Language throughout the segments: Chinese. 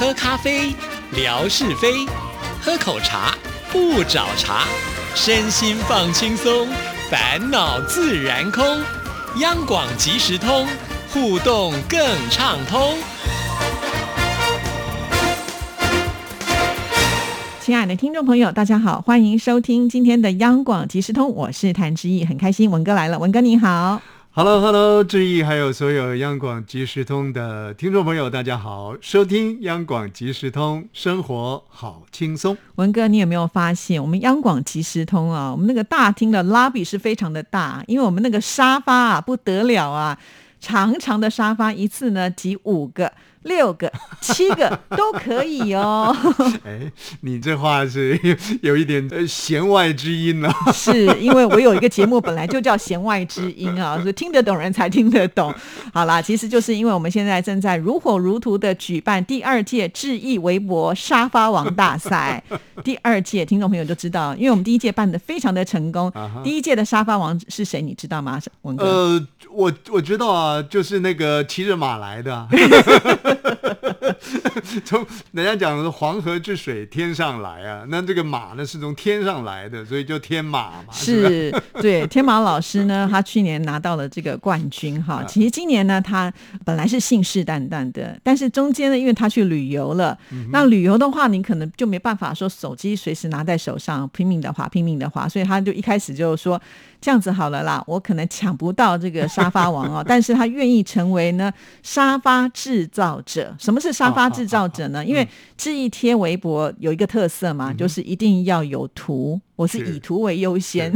喝咖啡，聊是非；喝口茶，不找茬。身心放轻松，烦恼自然空。央广即时通，互动更畅通。亲爱的听众朋友，大家好，欢迎收听今天的央广即时通，我是谭志毅，很开心文哥来了，文哥你好。Hello，Hello，志毅，还有所有央广即时通的听众朋友，大家好，收听央广即时通，生活好轻松。文哥，你有没有发现，我们央广即时通啊，我们那个大厅的拉比是非常的大，因为我们那个沙发啊不得了啊，长长的沙发一次呢挤五个、六个、七个都可以哦。哎，你这话是有一点呃弦外之音了。是因为我有一个节目本来就叫弦外之音啊，所以听得懂人才听得懂。好啦，其实就是因为我们现在正在如火如荼的举办第二届智易微博沙发王大赛。第二届听众朋友就知道，因为我们第一届办的非常的成功。啊第一届的沙发王是谁？你知道吗？文哥？呃，我我知道啊，就是那个骑着马来的啊，从人家讲的黄河之水天上来啊，那这个马呢是从天上来的，所以就天马嘛。不是，对，天马老师呢，他去年拿到了这个冠军哈。其实今年呢，他本来是信誓旦旦的，但是中间呢，因为他去旅游了，那旅游的话，你可能就没办法说手机随时拿在手上，拼命的滑，拼命的滑，所以他就一开始就说这样子好了啦，我可能抢不到这个沙发王哦，但是他愿意成为呢沙发制造者。什么是沙发制造者呢？因为这一贴微博有一个特色嘛，就是一定要有图。我是是以图为优先，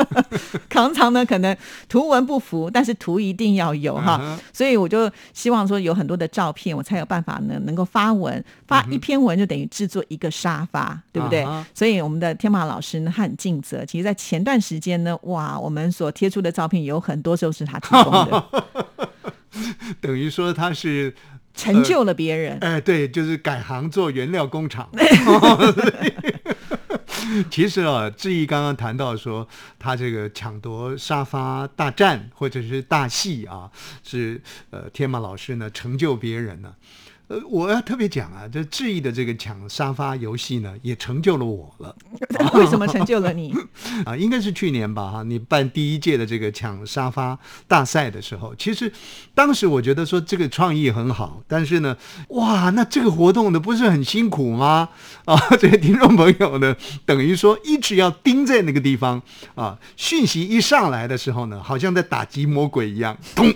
常常呢可能图文不符，但是图一定要有哈。所以我就希望说有很多的照片，我才有办法呢能够发文，发一篇文就等于制作一个沙发，对不对？所以我们的天马老师呢，他很尽责。其实，在前段时间呢，哇，我们所贴出的照片有很多都是他提供的 等于说他是成就了别人。哎，对，就是改行做原料工厂。其实啊，志毅刚刚谈到说，他这个抢夺沙发大战或者是大戏啊，是呃天马老师呢成就别人呢。呃，我要特别讲啊，这智毅的这个抢沙发游戏呢，也成就了我了。为什么成就了你？啊，应该是去年吧，哈，你办第一届的这个抢沙发大赛的时候，其实当时我觉得说这个创意很好，但是呢，哇，那这个活动呢不是很辛苦吗？啊，这些听众朋友呢，等于说一直要盯在那个地方啊，讯息一上来的时候呢，好像在打击魔鬼一样，咚，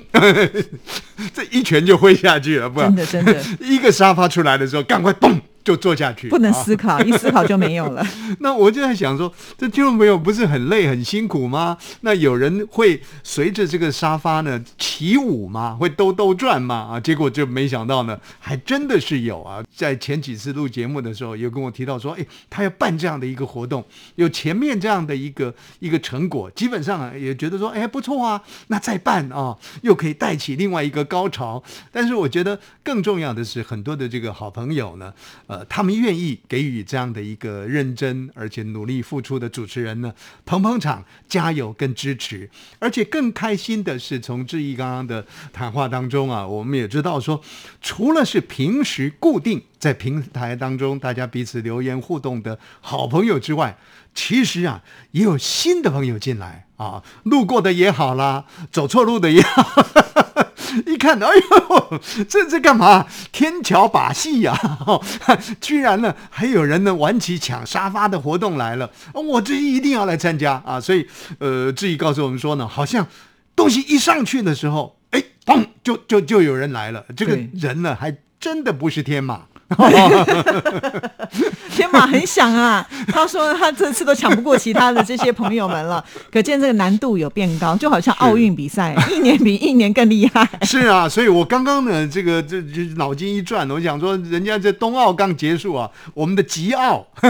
这一拳就挥下去了，不然真的真的一个沙发出来的时候，赶快咚就坐下去，不能啊思考，一思考就没有了。那我就在想说，这听众朋友不是很累很辛苦吗？那有人会随着这个沙发呢起舞吗？会兜兜转吗？啊，结果就没想到呢，还真的是有啊。在前几次录节目的时候，有跟我提到说，哎，他要办这样的一个活动，有前面这样的一个一个成果，基本上啊也觉得说，哎，不错啊，那再办啊，又可以带起另外一个高潮。但是我觉得更重要的是，很多的这个好朋友呢，呃，他们愿意给予这样的一个认真而且努力付出的主持人呢，捧捧场、加油跟支持。而且更开心的是，从志毅刚刚的谈话当中啊，我们也知道说，除了是平时固定在平台当中大家彼此留言互动的好朋友之外，其实啊，也有新的朋友进来啊，路过的也好啦，走错路的也好。一看，哎呦，这这干嘛？天桥把戏呀、居然呢还有人呢玩起抢沙发的活动来了，我这一定要来参加啊！所以，呃，志毅告诉我们说呢，好像东西一上去的时候，哎，砰，就就就有人来了。这个人呢，还真的不是天马。天马很想啊，他说他这次都抢不过其他的这些朋友们了，可见这个难度有变高，就好像奥运比赛，一年比一年更厉害。是啊，所以我刚刚呢，这个这这脑筋一转，我想说，人家这冬奥刚结束啊，我们的吉奥，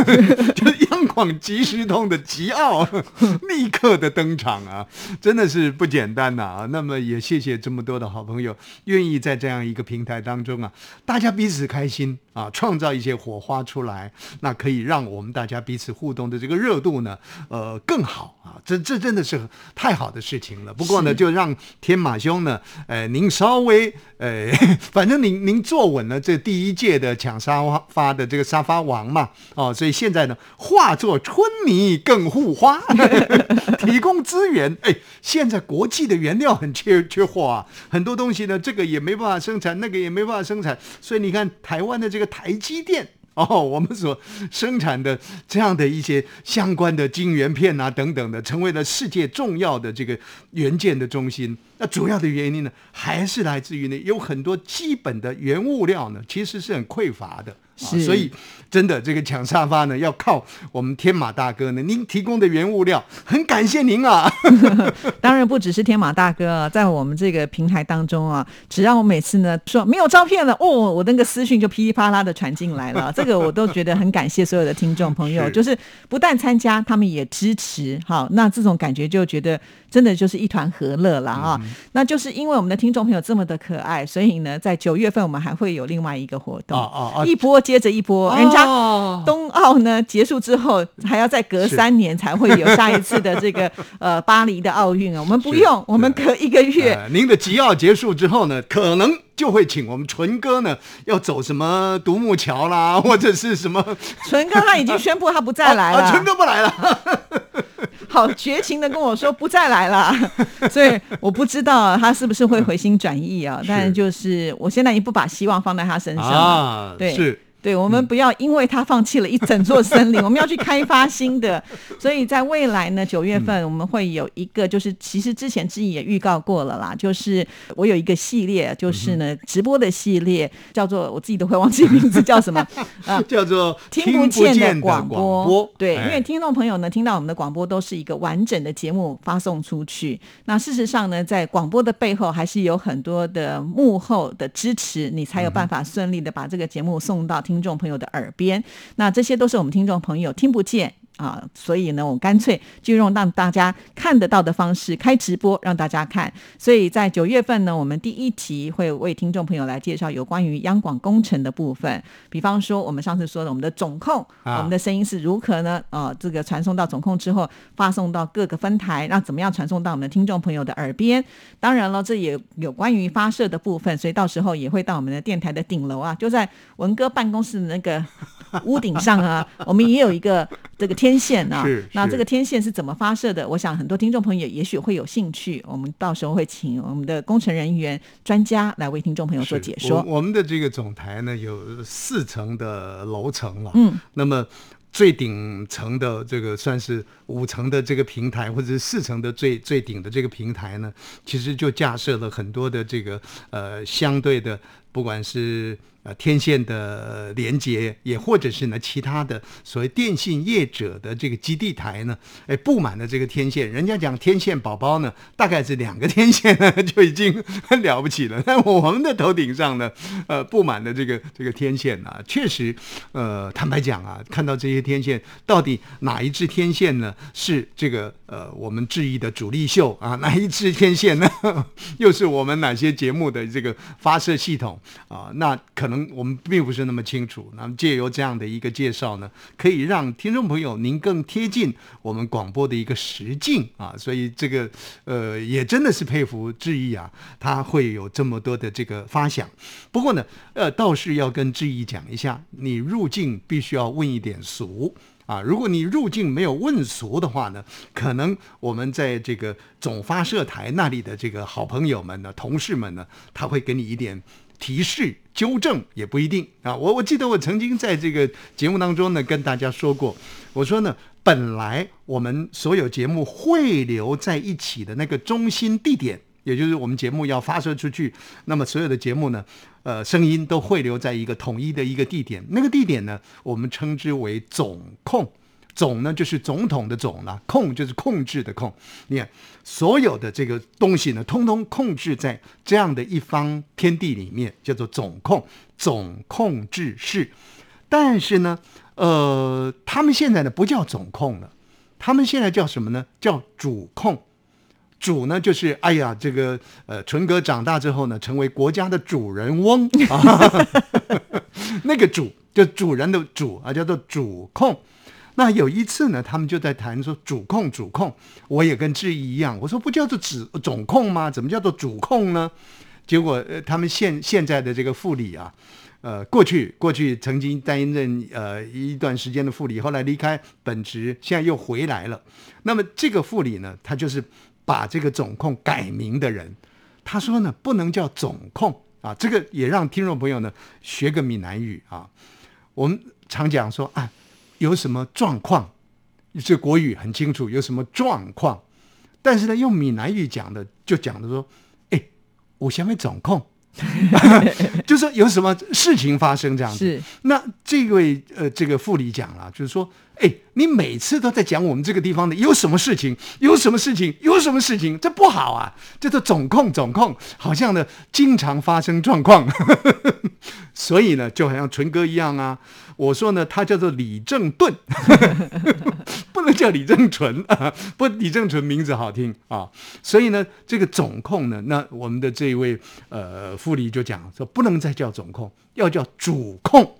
就是央广即时通的吉奥，立刻的登场啊，真的是不简单呐、啊。那么也谢谢这么多的好朋友，愿意在这样一个平台当中啊，大家彼此开心啊，创造一些火花出来。那可以让我们大家彼此互动的这个热度呢，呃，更好啊。这这真的是太好的事情了。不过呢，就让天马兄呢，呃，您稍微呃，反正您您坐稳了这第一届的抢沙发的这个沙发王嘛，哦，所以现在呢，化作春泥更护花，提供资源。哎，现在国际的原料很 缺缺货啊，很多东西呢，这个也没办法生产，那个也没办法生产，所以你看台湾的这个台积电。哦，我们所生产的这样的一些相关的晶圆片啊等等的，成为了世界重要的这个元件的中心。那主要的原因呢，还是来自于呢，有很多基本的原物料呢，其实是很匮乏的。啊，所以真的这个抢沙发呢，要靠我们天马大哥呢，您提供的原物料，很感谢您啊。当然不只是天马大哥啊，在我们这个平台当中啊，只要我每次呢说没有照片了，哦，我那个私讯就噼里啪啦的传进来了，这个我都觉得很感谢所有的听众朋友，就是不但参加，他们也支持，好，那这种感觉就觉得真的就是一团和乐了啊。那就是因为我们的听众朋友这么的可爱，所以呢，在九月份我们还会有另外一个活动，一波。接着一波，人家冬奥呢结束之后，还要再隔三年才会有下一次的这个呃巴黎的奥运啊。我们不用，我们隔一个月。您的吉奥结束之后呢，可能就会请我们纯哥呢要走什么独木桥啦，或者是什么。纯哥他已经宣布他不再来了，纯哥不来了。好绝情的跟我说不再来了，所以我不知道他是不是会回心转意啊。但是就是我现在也不把希望放在他身上啊，对，是。对，我们不要因为他放弃了一整座森林，我们要去开发新的。所以在未来呢，九月份我们会有一个，就是其实之前志毅也预告过了啦，就是我有一个系列，就是呢直播的系列，叫做我自己都会忘记名字叫什么啊，叫做听不见的广播。对，因为听众朋友呢听到我们的广播都是一个完整的节目发送出去。那事实上呢，在广播的背后还是有很多的幕后的支持，你才有办法顺利的把这个节目送到。听众朋友的耳边，那这些都是我们听众朋友听不见。啊，所以呢，我干脆就用让大家看得到的方式开直播，让大家看。所以在九月份呢，我们第一题会为听众朋友来介绍有关于央广工程的部分。比方说，我们上次说的，我们的总控，我们的声音是如何呢？呃，这个传送到总控之后，发送到各个分台，那怎么样传送到我们的听众朋友的耳边？当然了，这也有关于发射的部分，所以到时候也会到我们的电台的顶楼啊，就在文哥办公室的那个屋顶上啊，我们也有一个这个天。天线啊，那这个天线是怎么发射的？我想很多听众朋友也许会有兴趣，我们到时候会请我们的工程人员专家来为听众朋友做解说。我们的这个总台呢有四层的楼层了，嗯，那么最顶层的这个算是五层的这个平台，或者是四层的最最顶的这个平台呢，其实就架设了很多的这个呃相对的，不管是。呃，天线的连接，也或者是呢，其他的所谓电信业者的这个基地台呢，哎，布满了这个天线。人家讲天线宝宝呢，大概是两个天线呢，就已经很了不起了。那我们的头顶上呢，呃，布满了这个这个天线啊，确实，呃，坦白讲啊，看到这些天线，到底哪一支天线呢，是这个呃我们质疑的主力秀啊？哪一支天线呢，又是我们哪些节目的这个发射系统啊？那可。能我们并不是那么清楚，那么借由这样的一个介绍呢，可以让听众朋友您更贴近我们广播的一个实境啊，所以这个呃也真的是佩服志毅啊，他会有这么多的这个发想。不过呢，呃，倒是要跟志毅讲一下，你入境必须要问一点俗啊，如果你入境没有问俗的话呢，可能我们在这个总发射台那里的这个好朋友们呢、同事们呢，他会给你一点。提示纠正也不一定啊！我我记得我曾经在这个节目当中呢跟大家说过，我说呢，本来我们所有节目汇流在一起的那个中心地点，也就是我们节目要发射出去，那么所有的节目呢，呃，声音都汇流在一个统一的一个地点，那个地点呢，我们称之为总控。总呢就是总统的总了，控就是控制的控。你看，所有的这个东西呢，通通控制在这样的一方天地里面，叫做总控、总控制室。但是呢，呃，他们现在呢不叫总控了，他们现在叫什么呢？叫主控。主呢就是哎呀，这个呃，纯哥长大之后呢，成为国家的主人翁啊，那个主就主人的主啊，叫做主控。那有一次呢，他们就在谈说主控主控，我也跟志毅一样，我说不叫做总总控吗？怎么叫做主控呢？结果呃，他们现现在的这个副理啊，呃，过去过去曾经担任呃一段时间的副理，后来离开本职，现在又回来了。那么这个副理呢，他就是把这个总控改名的人。他说呢，不能叫总控啊，这个也让听众朋友呢学个闽南语啊。我们常讲说啊。有什么状况？这国语很清楚，有什么状况？但是呢，用闽南语讲的，就讲的说：“哎，我先被总控，就是有什么事情发生这样子。”那这位呃，这个副理讲了，就是说：“哎，你每次都在讲我们这个地方的有什么事情，有什么事情，有什么事情，这不好啊！这个总控，总控，好像呢经常发生状况，所以呢，就好像纯哥一样啊。”我说呢，他叫做李正顿，不能叫李正纯啊。不，李正纯名字好听啊。所以呢，这个总控呢，那我们的这一位呃副理就讲说，不能再叫总控，要叫主控。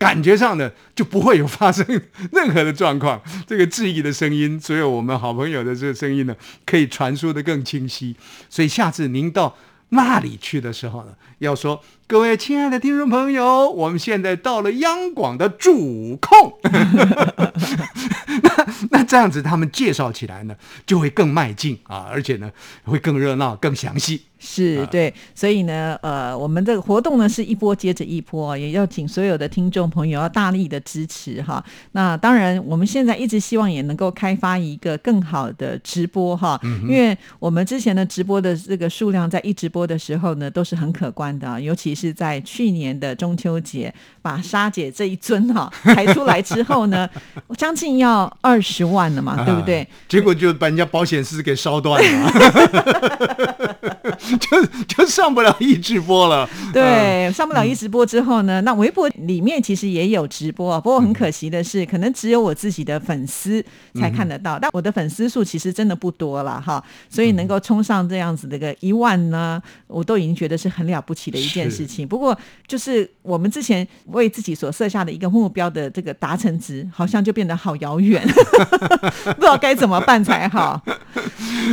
感觉上呢就不会有发生任何的状况。这个质疑的声音，只有我们好朋友的这个声音呢，可以传输的更清晰。所以下次您到。那里去的时候呢，要说各位亲爱的听众朋友，我们现在到了央广的主控，那那这样子他们介绍起来呢，就会更迈进啊，而且呢会更热闹、更详细。是对，所以呢，呃，我们这个活动呢是一波接着一波，也要请所有的听众朋友要大力的支持哈。那当然，我们现在一直希望也能够开发一个更好的直播哈，因为我们之前的直播的这个数量在一直播播的时候呢都是很可观的，尤其是在去年的中秋节，把沙姐这一尊哈抬出来之后呢，将近要二十万了嘛，对不对？结果就把人家保险丝给烧断了。就就上不了一直播了，对，上不了一直播之后呢，那微博里面其实也有直播，不过很可惜的是，可能只有我自己的粉丝才看得到，但我的粉丝数其实真的不多了哈，所以能够冲上这样子的个一万呢，我都已经觉得是很了不起的一件事情。不过就是我们之前为自己所设下的一个目标的这个达成值，好像就变得好遥远，不知道该怎么办才好。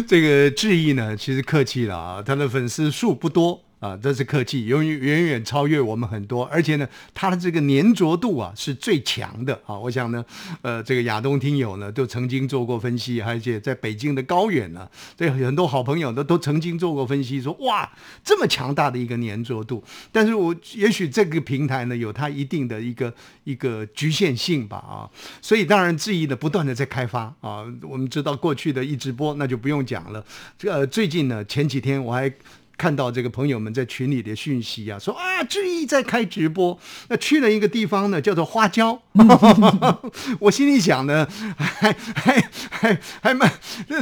这个质疑呢，其实客气了啊，他的。粉丝数不多。啊，这是客气，远远远远超越我们很多，而且呢，它的这个粘着度啊是最强的啊。我想呢，呃，这个亚东听友呢都曾经做过分析，而且在北京的高远呢，这很多好朋友呢都曾经做过分析，说哇，这么强大的一个粘着度。但是我也许这个平台呢有它一定的一个一个局限性吧啊，所以当然质疑呢不断的在开发啊。我们知道过去的一直播那就不用讲了，这个最近呢前几天我还。看到这个朋友们在群里的讯息啊，说啊，志毅在开直播，那去了一个地方呢，叫做花椒。我心里想呢，还还还还蛮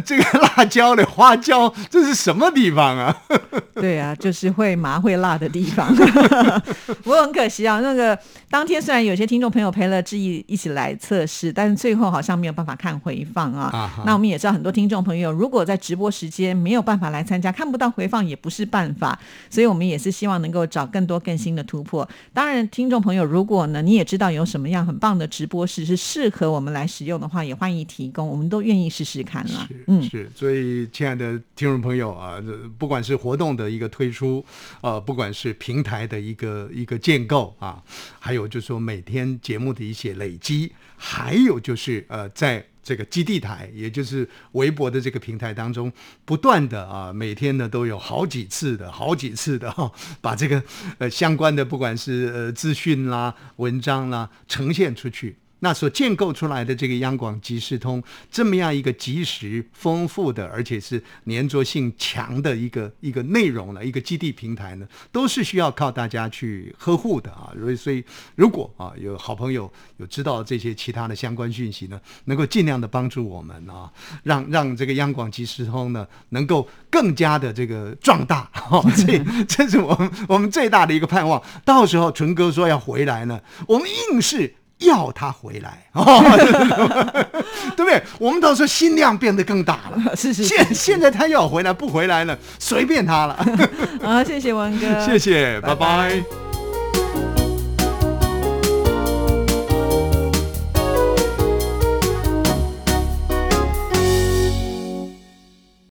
这个辣椒的花椒，这是什么地方啊？对啊，就是会麻会辣的地方。不过很可惜啊，那个当天虽然有些听众朋友陪了志毅一起来测试，但是最后好像没有办法看回放啊。那我们也知道，很多听众朋友如果在直播时间没有办法来参加，看不到回放也不是。办法，所以我们也是希望能够找更多更新的突破。当然，听众朋友，如果呢你也知道有什么样很棒的直播室是适合我们来使用的话，也欢迎提供，我们都愿意试试看了。嗯，是。所以，亲爱的听众朋友啊，不管是活动的一个推出，呃，不管是平台的一个一个建构啊，还有就是说每天节目的一些累积，还有就是呃在。这个基地台，也就是微博的这个平台当中，不断的啊，每天呢都有好几次的好几次的哈，把这个呃相关的不管是呃资讯啦、文章啦呈现出去。那所建构出来的这个央广即时通这么样一个及时、丰富的，而且是粘着性强的一个一个内容呢，一个基地平台呢，都是需要靠大家去呵护的啊。所以，所以如果啊有好朋友有知道这些其他的相关讯息呢，能够尽量的帮助我们啊，让让这个央广即时通呢能够更加的这个壮大。这 这是我们我们最大的一个盼望。到时候纯哥说要回来呢，我们硬是。要他回来，哦，对不对？我们到时候心量变得更大了。是是是现现在他要回来不回来了，随便他了。好，谢谢文哥，谢谢，拜拜拜拜